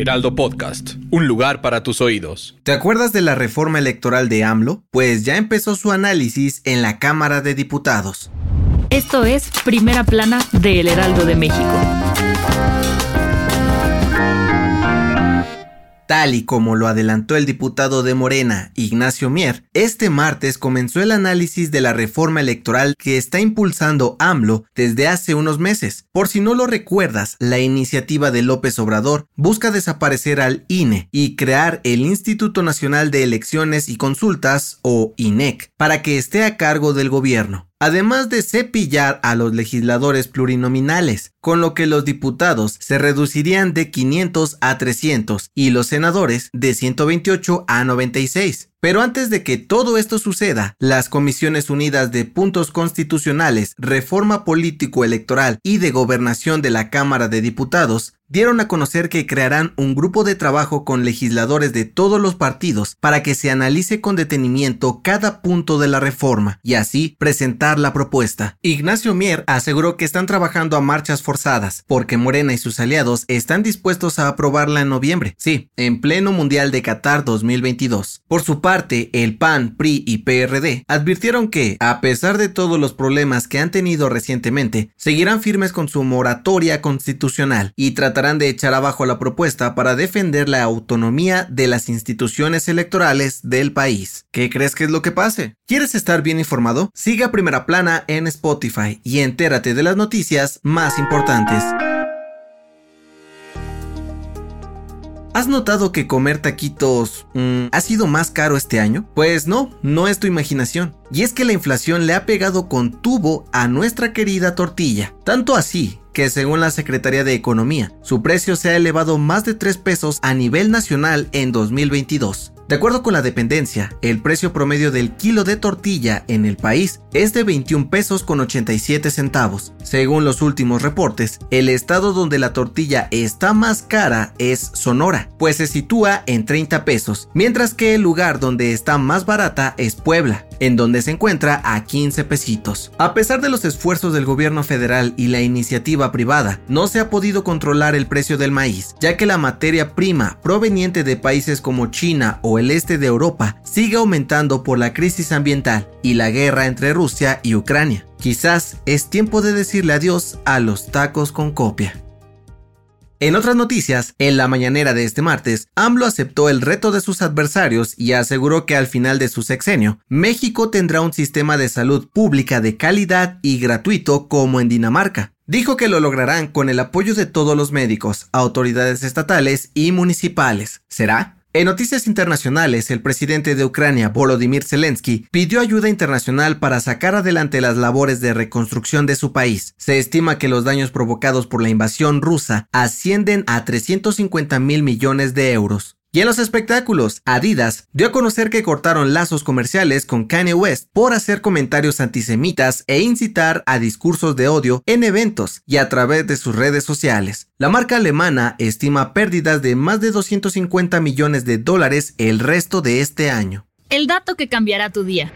Heraldo Podcast, un lugar para tus oídos. ¿Te acuerdas de la reforma electoral de AMLO? Pues ya empezó su análisis en la Cámara de Diputados. Esto es Primera Plana de El Heraldo de México. Tal y como lo adelantó el diputado de Morena, Ignacio Mier, este martes comenzó el análisis de la reforma electoral que está impulsando AMLO desde hace unos meses. Por si no lo recuerdas, la iniciativa de López Obrador busca desaparecer al INE y crear el Instituto Nacional de Elecciones y Consultas, o INEC, para que esté a cargo del gobierno además de cepillar a los legisladores plurinominales, con lo que los diputados se reducirían de 500 a 300 y los senadores de 128 a 96. Pero antes de que todo esto suceda, las Comisiones Unidas de Puntos Constitucionales, Reforma Político Electoral y de Gobernación de la Cámara de Diputados dieron a conocer que crearán un grupo de trabajo con legisladores de todos los partidos para que se analice con detenimiento cada punto de la reforma y así presentar la propuesta. Ignacio Mier aseguró que están trabajando a marchas forzadas porque Morena y sus aliados están dispuestos a aprobarla en noviembre, sí, en pleno Mundial de Qatar 2022. Por su el PAN, PRI y PRD advirtieron que, a pesar de todos los problemas que han tenido recientemente, seguirán firmes con su moratoria constitucional y tratarán de echar abajo la propuesta para defender la autonomía de las instituciones electorales del país. ¿Qué crees que es lo que pase? ¿Quieres estar bien informado? Siga Primera Plana en Spotify y entérate de las noticias más importantes. ¿Has notado que comer taquitos mm, ha sido más caro este año? Pues no, no es tu imaginación. Y es que la inflación le ha pegado con tubo a nuestra querida tortilla. Tanto así que según la Secretaría de Economía, su precio se ha elevado más de 3 pesos a nivel nacional en 2022. De acuerdo con la dependencia, el precio promedio del kilo de tortilla en el país es de 21 pesos con 87 centavos. Según los últimos reportes, el estado donde la tortilla está más cara es Sonora, pues se sitúa en 30 pesos, mientras que el lugar donde está más barata es Puebla, en donde se encuentra a 15 pesitos. A pesar de los esfuerzos del gobierno federal y la iniciativa privada, no se ha podido controlar el precio del maíz, ya que la materia prima proveniente de países como China o el este de Europa sigue aumentando por la crisis ambiental y la guerra entre Rusia y Ucrania. Quizás es tiempo de decirle adiós a los tacos con copia. En otras noticias, en la mañanera de este martes, AMLO aceptó el reto de sus adversarios y aseguró que al final de su sexenio, México tendrá un sistema de salud pública de calidad y gratuito como en Dinamarca. Dijo que lo lograrán con el apoyo de todos los médicos, autoridades estatales y municipales. ¿Será? En noticias internacionales, el presidente de Ucrania, Volodymyr Zelensky, pidió ayuda internacional para sacar adelante las labores de reconstrucción de su país. Se estima que los daños provocados por la invasión rusa ascienden a 350 mil millones de euros. Y en los espectáculos, Adidas dio a conocer que cortaron lazos comerciales con Kanye West por hacer comentarios antisemitas e incitar a discursos de odio en eventos y a través de sus redes sociales. La marca alemana estima pérdidas de más de 250 millones de dólares el resto de este año. El dato que cambiará tu día.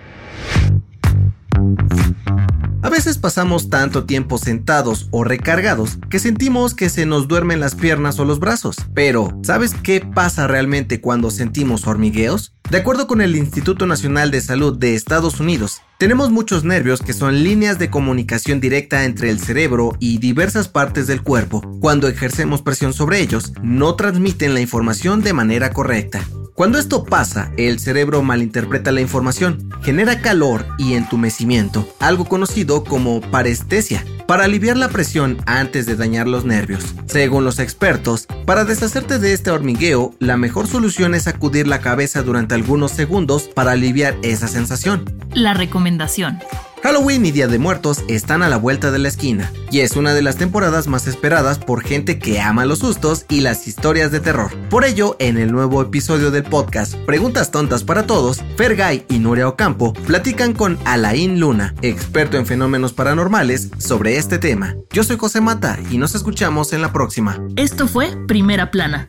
A veces pasamos tanto tiempo sentados o recargados que sentimos que se nos duermen las piernas o los brazos. Pero, ¿sabes qué pasa realmente cuando sentimos hormigueos? De acuerdo con el Instituto Nacional de Salud de Estados Unidos, tenemos muchos nervios que son líneas de comunicación directa entre el cerebro y diversas partes del cuerpo. Cuando ejercemos presión sobre ellos, no transmiten la información de manera correcta. Cuando esto pasa, el cerebro malinterpreta la información, genera calor y entumecimiento, algo conocido como parestesia, para aliviar la presión antes de dañar los nervios. Según los expertos, para deshacerte de este hormigueo, la mejor solución es sacudir la cabeza durante algunos segundos para aliviar esa sensación. La recomendación. Halloween y Día de Muertos están a la vuelta de la esquina, y es una de las temporadas más esperadas por gente que ama los sustos y las historias de terror. Por ello, en el nuevo episodio del podcast Preguntas Tontas para Todos, Fergay y Nuria Ocampo platican con Alain Luna, experto en fenómenos paranormales, sobre este tema. Yo soy José Mata y nos escuchamos en la próxima. Esto fue Primera Plana